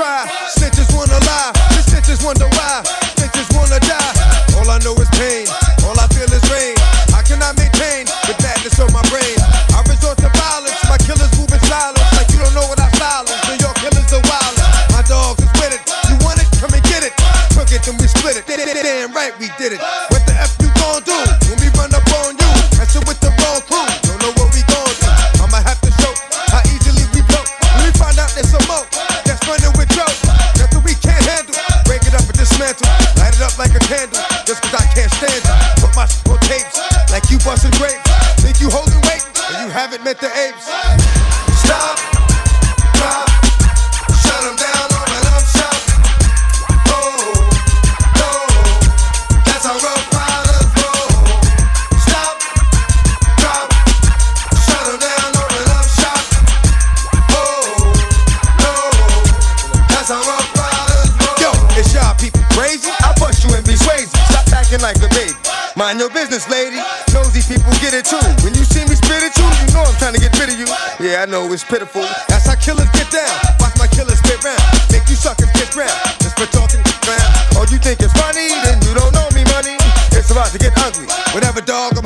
try. Mind your business, lady. Nosy people get it too. When you see me spit at you, you know I'm trying to get rid of you. Yeah, I know it's pitiful. That's how killers get down. Watch my killers spit round. Make you suckers get round. Just for talking round. All you think it's funny, then you don't know me, money. It's about to get ugly. Whatever dog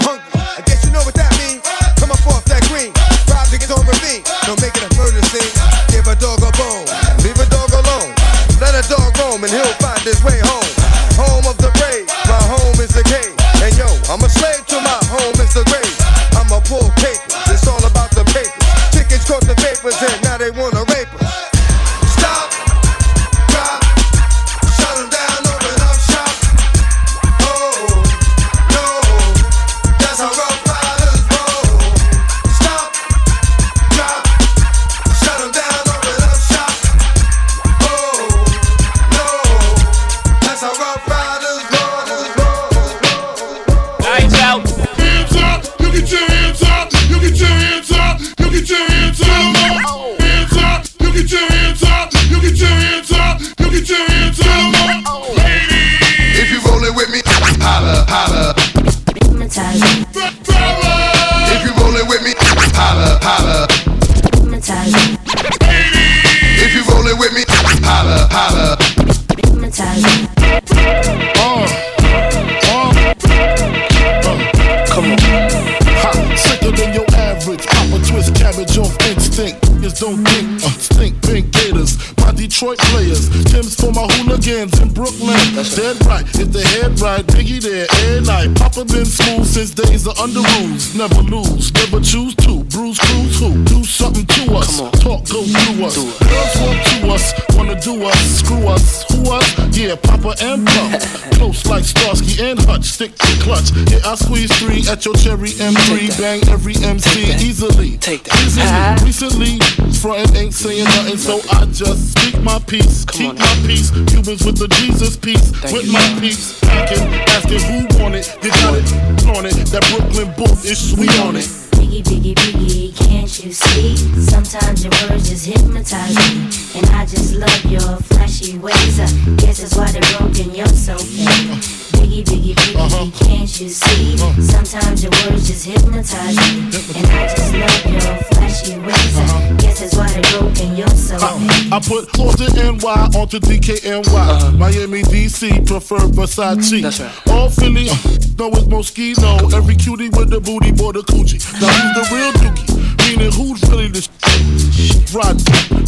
Papa been smooth since days of Underoos. Never lose. Never choose to. Bruise, cruise who? Do something to us. Talk, go through us. Girls want to us. Wanna do us. Screw us. Who us? Yeah, Papa and like Starsky and Hutch. Stick to clutch. Yeah, I squeeze three at your cherry M3. Bang every MC easily. Take that. Recently, recently, frontin' ain't saying nothing, so I just speak my peace. Keep on my peace. Cubans with the Jesus peace. Thank with you. my peace. Packing, asking who want it. You got it, on it. That Brooklyn booth is sweet on it. Biggie, biggie, biggie, can't you see? Sometimes your words just hypnotize me. And I just love your flashy ways. I guess that's why they're broken, you're so fake. Biggie, biggie, biggie, uh-huh. can't you see? Uh-huh. Sometimes your words just hypnotize me. And I just love your flashy ways. I uh-huh. guess that's why they're broken, you're so fake. Uh, I put Austin NY onto DKNY. Miami, DC, prefer Versace. That's right. All Philly, uh, know it's Moschino. Every cutie with the booty, boy, the coochie. Now who's the real dookie? Meaning who's really the sh- Rod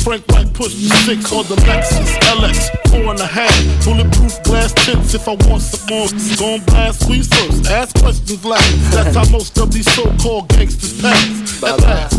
Frank White push the six on the Lexus LX, four and a half. Bulletproof glass tints if I want some more. Gon' blast squeeze first, ask questions last. That's how most of these so-called gangsters pass. At last,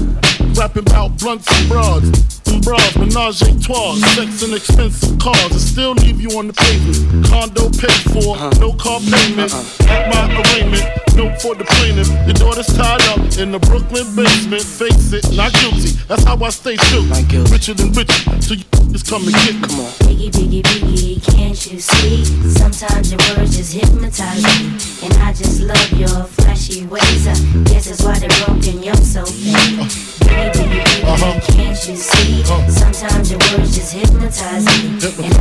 rapping about blunts and broads. And bras, menage a trois, sex and expensive cars. And still leave you on the pavement. Condo paid for, uh-huh. no car payment. Uh-huh. At my arraignment, note for the plaintiff. Your daughter's tied up in the Brooklyn basement. Face it, not guilty. That's how I stay true. Not guilty. Richer than richer, so you just come and get me. Come on. Biggie, biggie, biggie, can't you see? Sometimes your words just hypnotize me. And I just love your flashy ways. I guess that's why they're broken, you're so fake. Uh. Just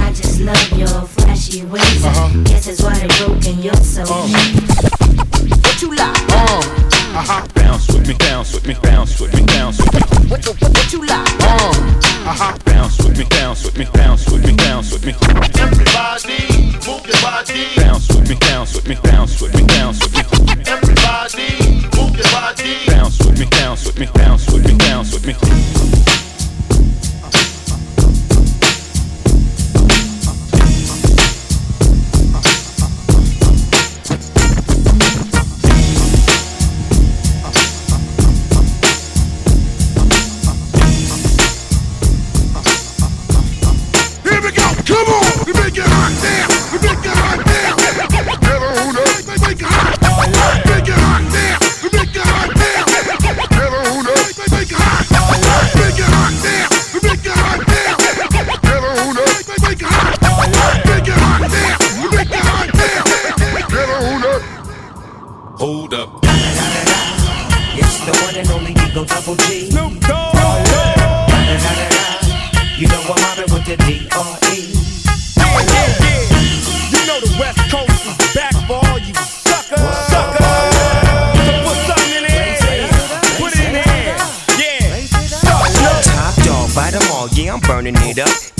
one and only Eagle Double G. Snoop Dogg. You know I'm mobbing with the D.R.E. Yeah, yeah, yeah. You know the West Coast is back for all you suckers. Suckers. So put something in the. Put it in the air. Yeah. Top dog, bite 'em all, yeah, I'm burning it up.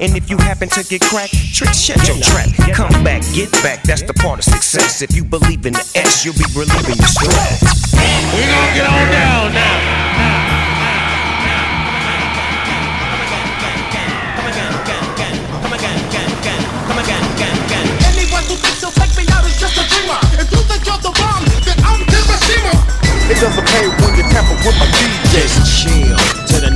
And if you happen to get cracked, trick, shut your trap. Come back, get back, that's the part of success. If you believe in the S, you'll be relieving your stress. We gonna get on down now. Anyone who thinks he'll take me out is just a dreamer. If you think you're the bomb, then I'm Hiroshima. It doesn't pay when you tamper with my DJ. Just chill to the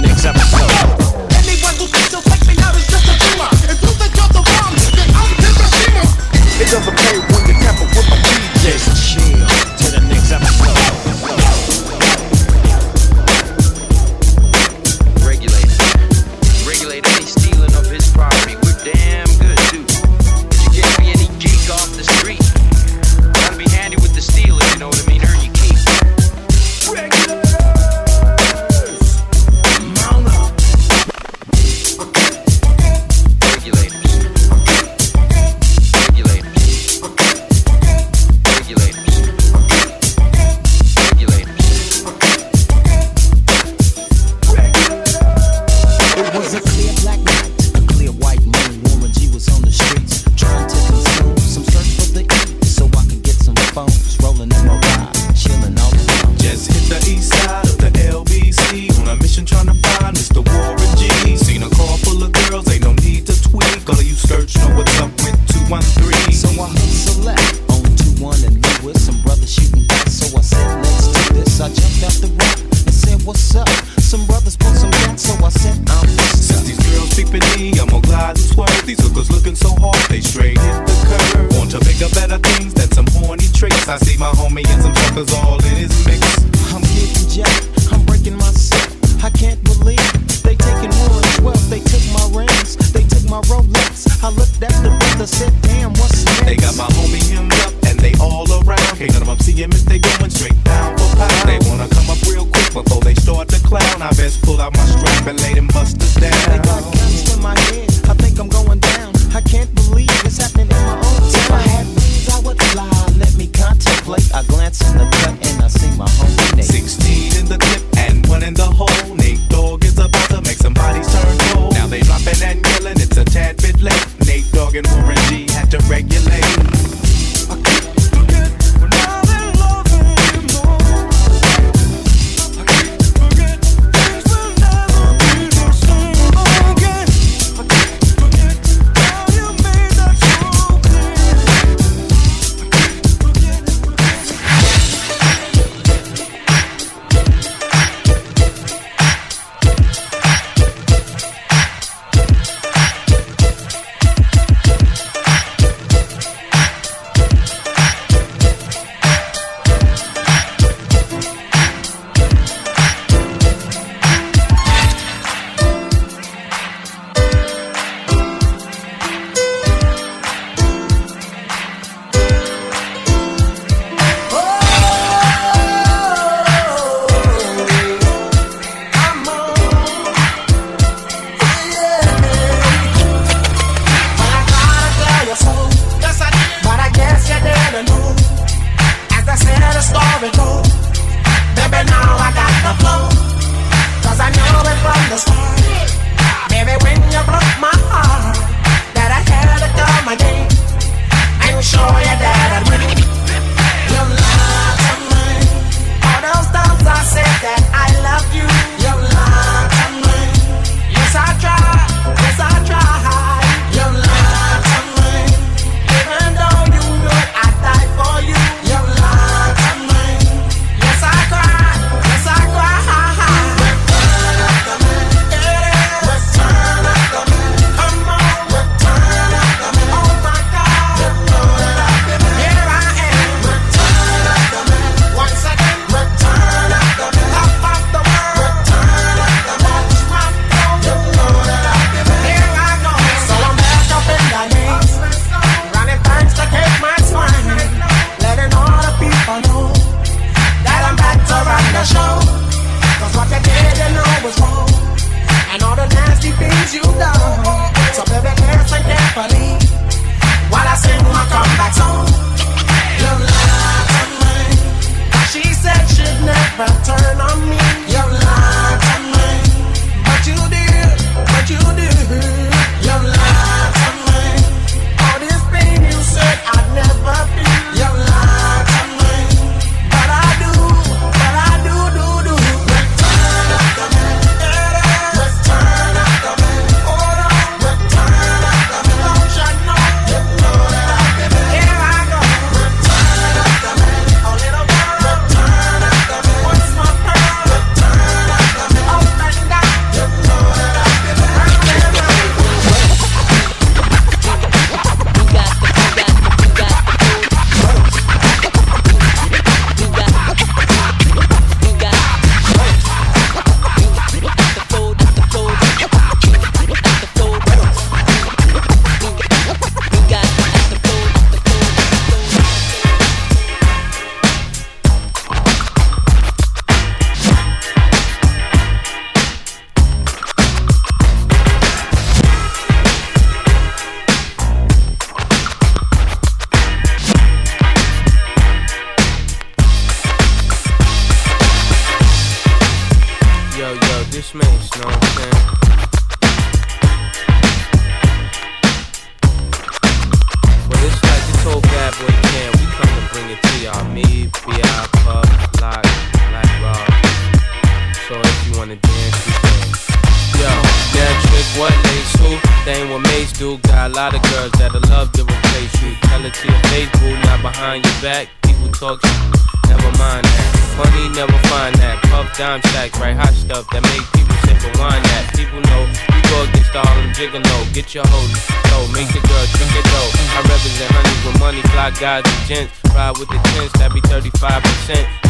a lot of girls that'll love to replace you. Tell it to your face, not behind your back. People talk shit. Never mind that. Funny, never find that. Puff dime stacks, right? Hot stuff that make people and wine that. People know you go against all them gigolo. Get your hoes low, make the girl drink it though. I represent honeys with money, fly guys and gents. Ride with the tents, that be 35%.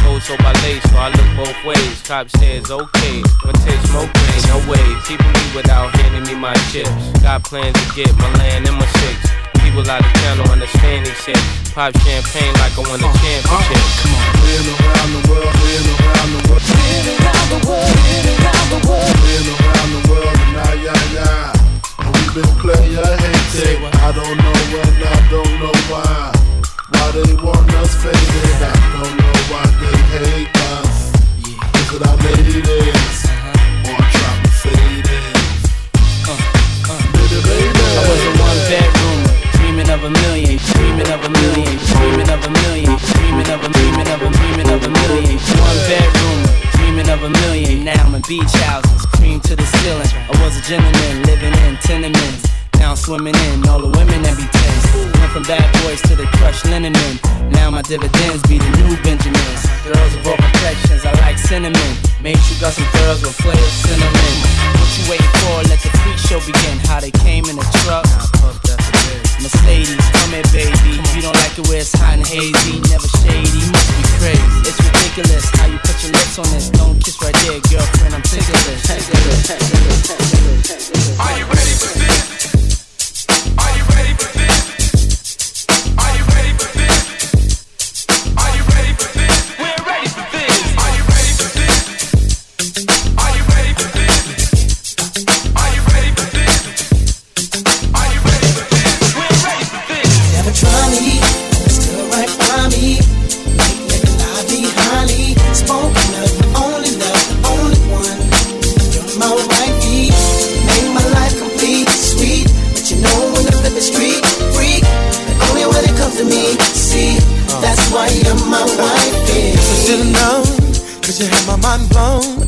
Cold so by lace, so I look both ways. Cop says okay, but take smoke green, no way. Keeping me without handing me my chips. Got plans to get my land and my six. People out of town don't understand these shit. Pop champagne like I won a championship. Come on. Been around the world, been around the world. Been around the world, been around the world. Been around the world, and now, yeah, yeah. And we been player hated. I don't know when, I don't know why. Why they want us faded. I don't know why they hate us. Look at our ladies. Or drop the faded. Baby, of a million, dreaming of a million, dreaming of a million, dreaming of a dreaming of a dreaming of a million. One bedroom, dreaming of a million. Now I'm in beach houses, cream to the ceiling. I was a gentleman living in tenements. Now I'm swimming in all the women that be tens. Went from bad boys to the crushed linen men. Now my dividends be the new Benjamins. Girls of all complexions, I like cinnamon. Made you got some girls with flavor cinnamon. What you waiting for? Let the freak show begin. How they came in a truck. Mercedes, come here, baby. If You don't like it where it's hot and hazy, never shady. You must be crazy. It's ridiculous how you put your lips on this. Don't kiss right there, girlfriend. I'm this. Are you ready for this? Mind blown.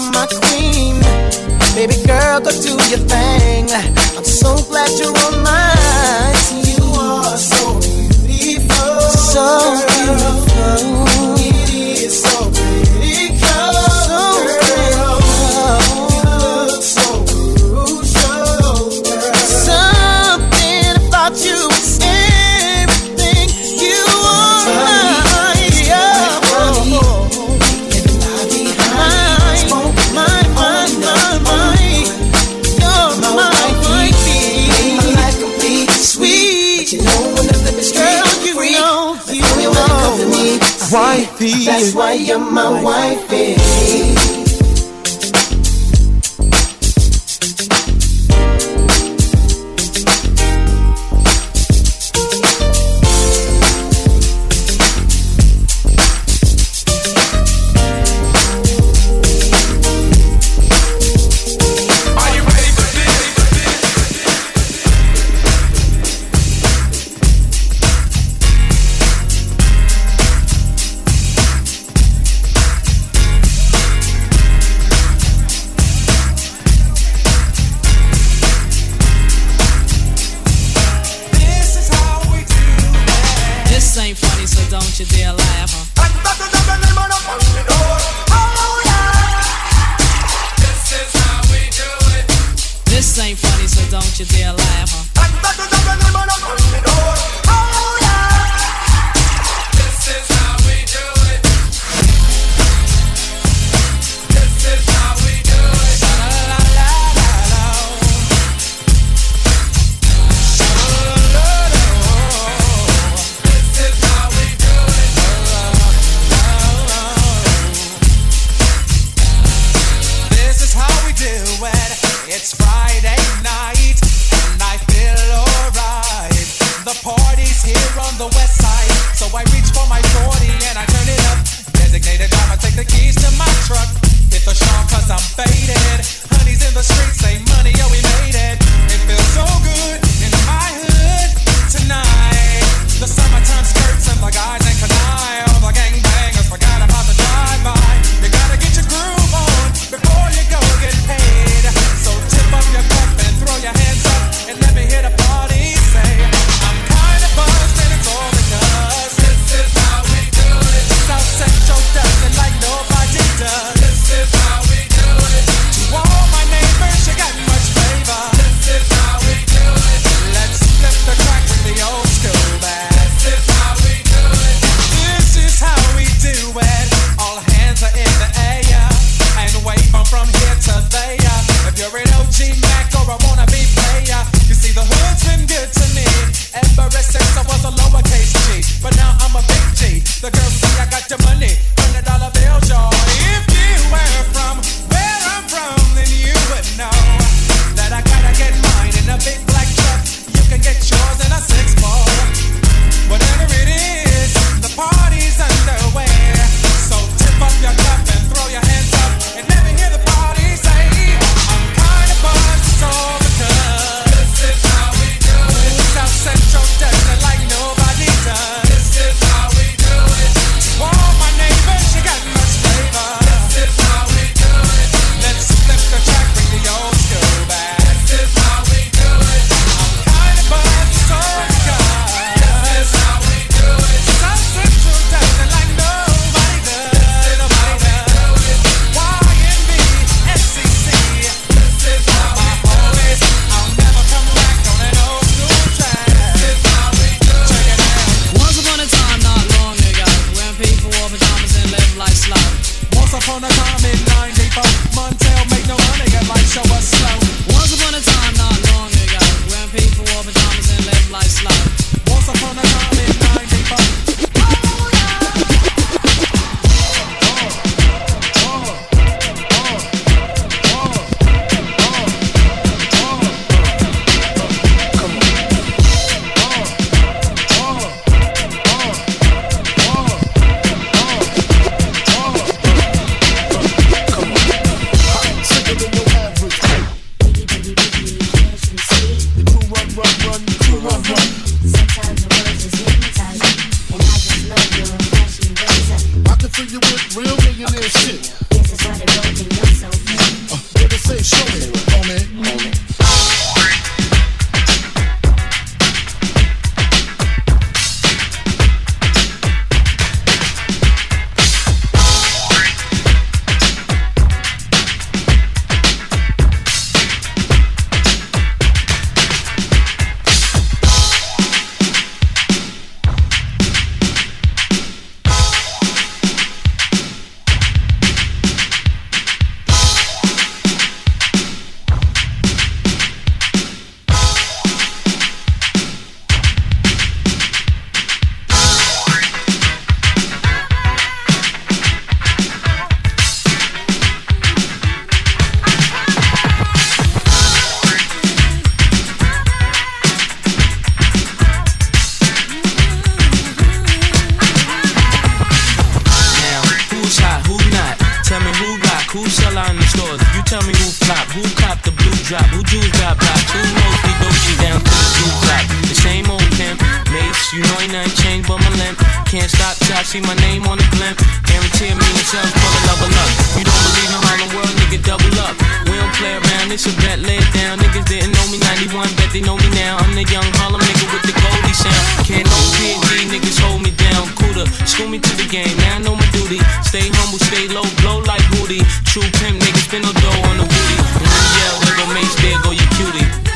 You're my queen. Baby girl, go do your thing. I'm so glad you're on my That's why you're my wifey. skirts and my guys ain't canine. o'clock. Who knows go down two clock? The same old Mase, you know ain't nothing changed but my limp. Can't stop till I see my name on the blimp. Guarantee me and tell for the level up. You don't believe in Harlem World, nigga, double up. We don't play around, it's a bet, laid down. Niggas didn't know me 91, bet they know me now. I'm the young Harlem nigga with the Goldie sound. Can't no PD, niggas hold me down. Cooler, school me to the game, now I know my duty. Stay humble, stay low, blow like Booty. True pimp, niggas spend no dough on the booty. And yell, there go Mase, there go your cutie.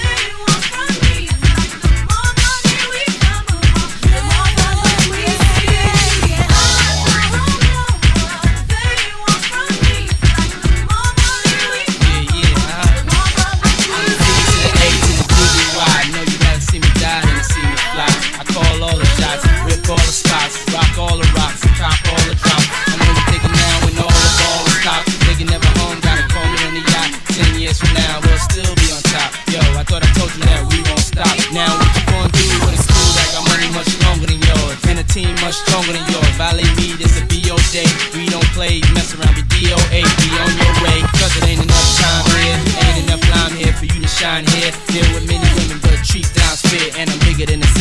sunshine here. Deal with many women, but treat down spit, and I'm bigger than a.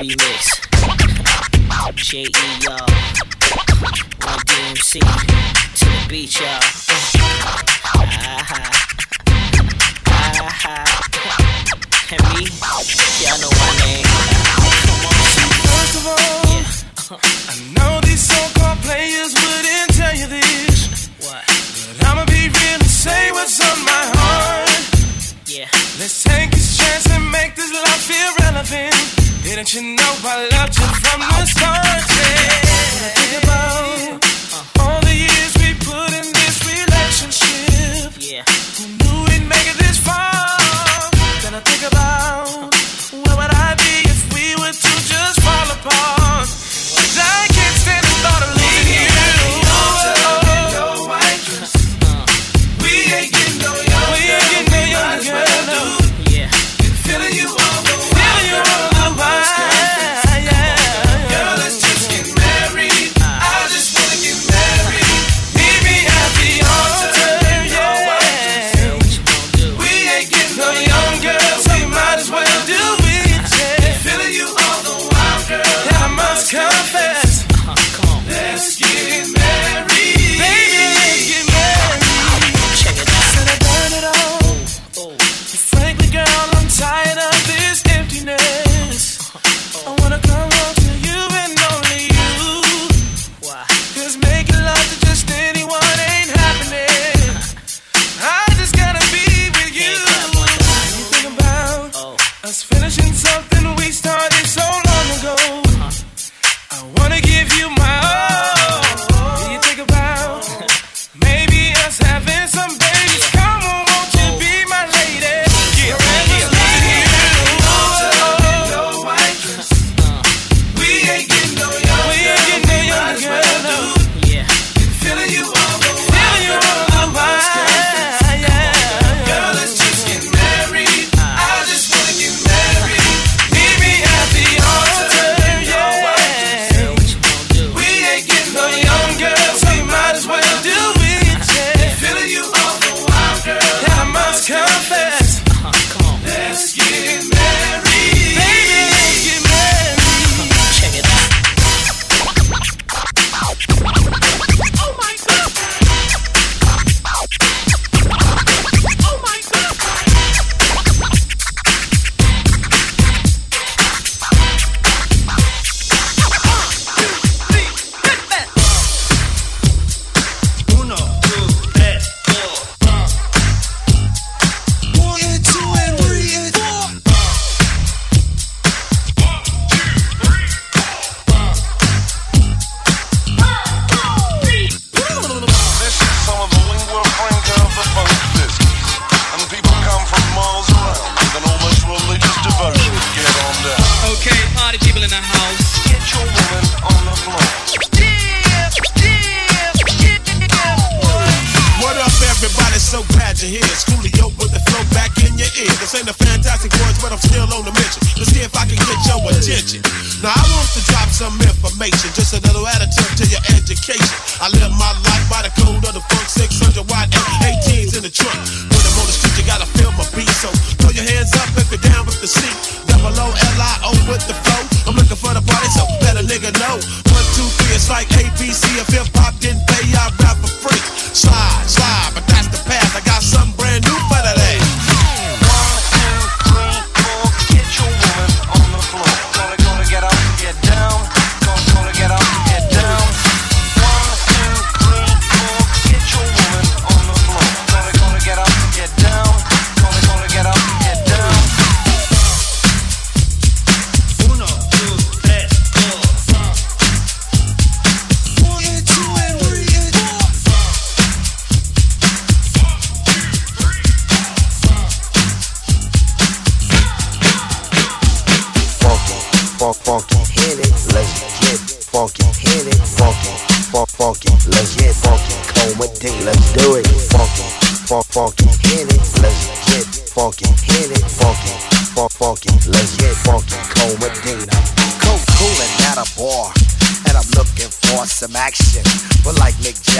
remix. J E y'all. My DMC to the beach y'all. Uh-huh. Uh-huh. me, y'all know my name. Come on. First of all, yeah. I know these so-called players wouldn't tell you this. What? But I'ma be real and say what's on my heart. Yeah. Let's take this chance and make this love feel relevant. Didn't you know I loved you from the start? Yeah.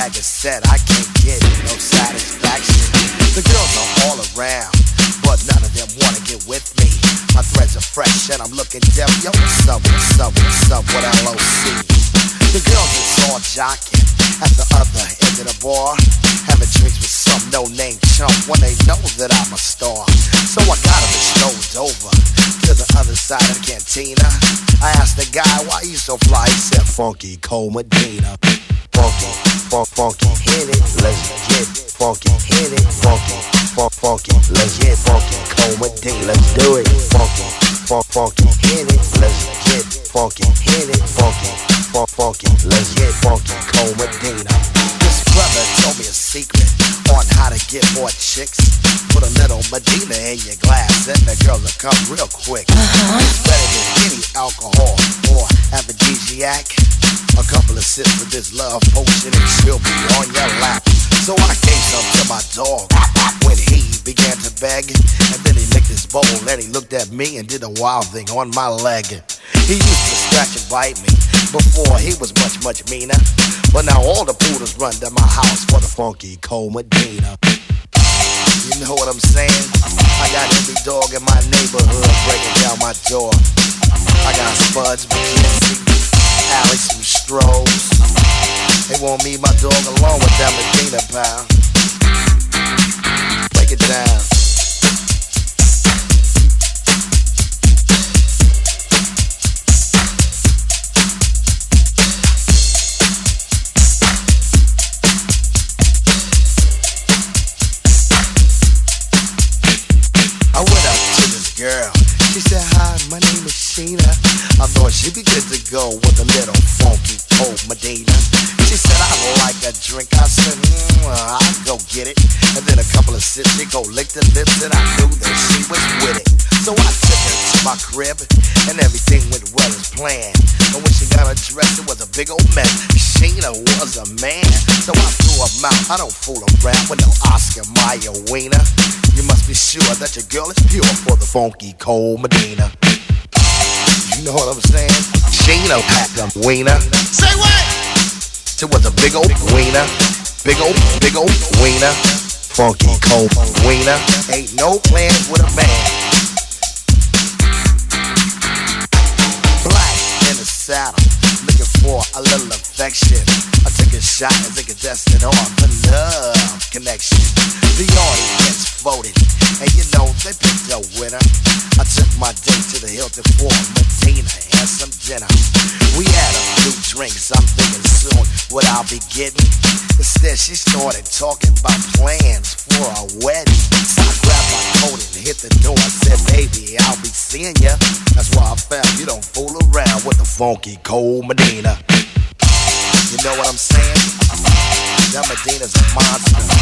Mick Jagger said, I can't get no satisfaction. The girls are all around, but none of them wanna get with me. My threads are fresh and I'm looking deaf. Yo, what's up, what's up, what's up with LOC? The girls is all jocking at the other end of the bar, having drinks with some no-name chump when they know that I'm a star. So I got them strolled over to the other side of the cantina. I asked the guy why you so fly. He said, "Funky Cold Medina." Funky, funk, funky, hit it, let's get funky, hit it, funky, funk, funky, let's get funky, Cold Medina, let's do it, funky, funk, funky, hit it, let's get funky, hit it, funky, funk, funky, let's get funky, Cold Medina. This brother told me a secret on how to get more chicks. Put a little Medina in your glass and the girl will come real quick. Uh-huh. It's better than any alcohol or aphrodisiac. A couple of sips of this love me and did a wild thing on my leg. He used to scratch and bite me before he was much, much meaner. But now all the poodles run to my house for the funky cold Medina. You know what I'm saying? I got every dog in my neighborhood breaking down my door. I got Spuds, MacKenzie, Alex, and Strohs. They want me, my dog, along with that Medina pal. Break it down. Girl. She said, Hi, thought she'd be good to go with a little funky old Medina. She said, I like a drink. I said, mm, I'll go get it. And then a couple of sips, she go lick the lips, and I knew that she was with it. So I took her to my crib, and everything went well as planned. And when she got her dress, it was a big old mess. Sheena was a man, so I threw her mouth. I don't fool around with no Oscar Mayer wiener. You must be sure that your girl is pure for the funky cold Medina. You know what I'm saying? Sheena packed a wiener. Say what? It was a big old wiener. Big old, big old wiener. Funky cold wiener. Ain't no plans with a man. Black in the saddle. Looking for a little affection. I took a shot as a contestant on the love connection. The audience voted, and you know they picked a winner. My date to the Hilton for Medina and some dinner. We had a few drinks, I'm thinking soon what I'll be getting. Instead, she started talking about plans for a wedding. So I grabbed my coat and hit the door. I said, baby, I'll be seeing ya. That's why I found you don't fool around with the funky cold Medina. You know what I'm saying? That Medina's a monster.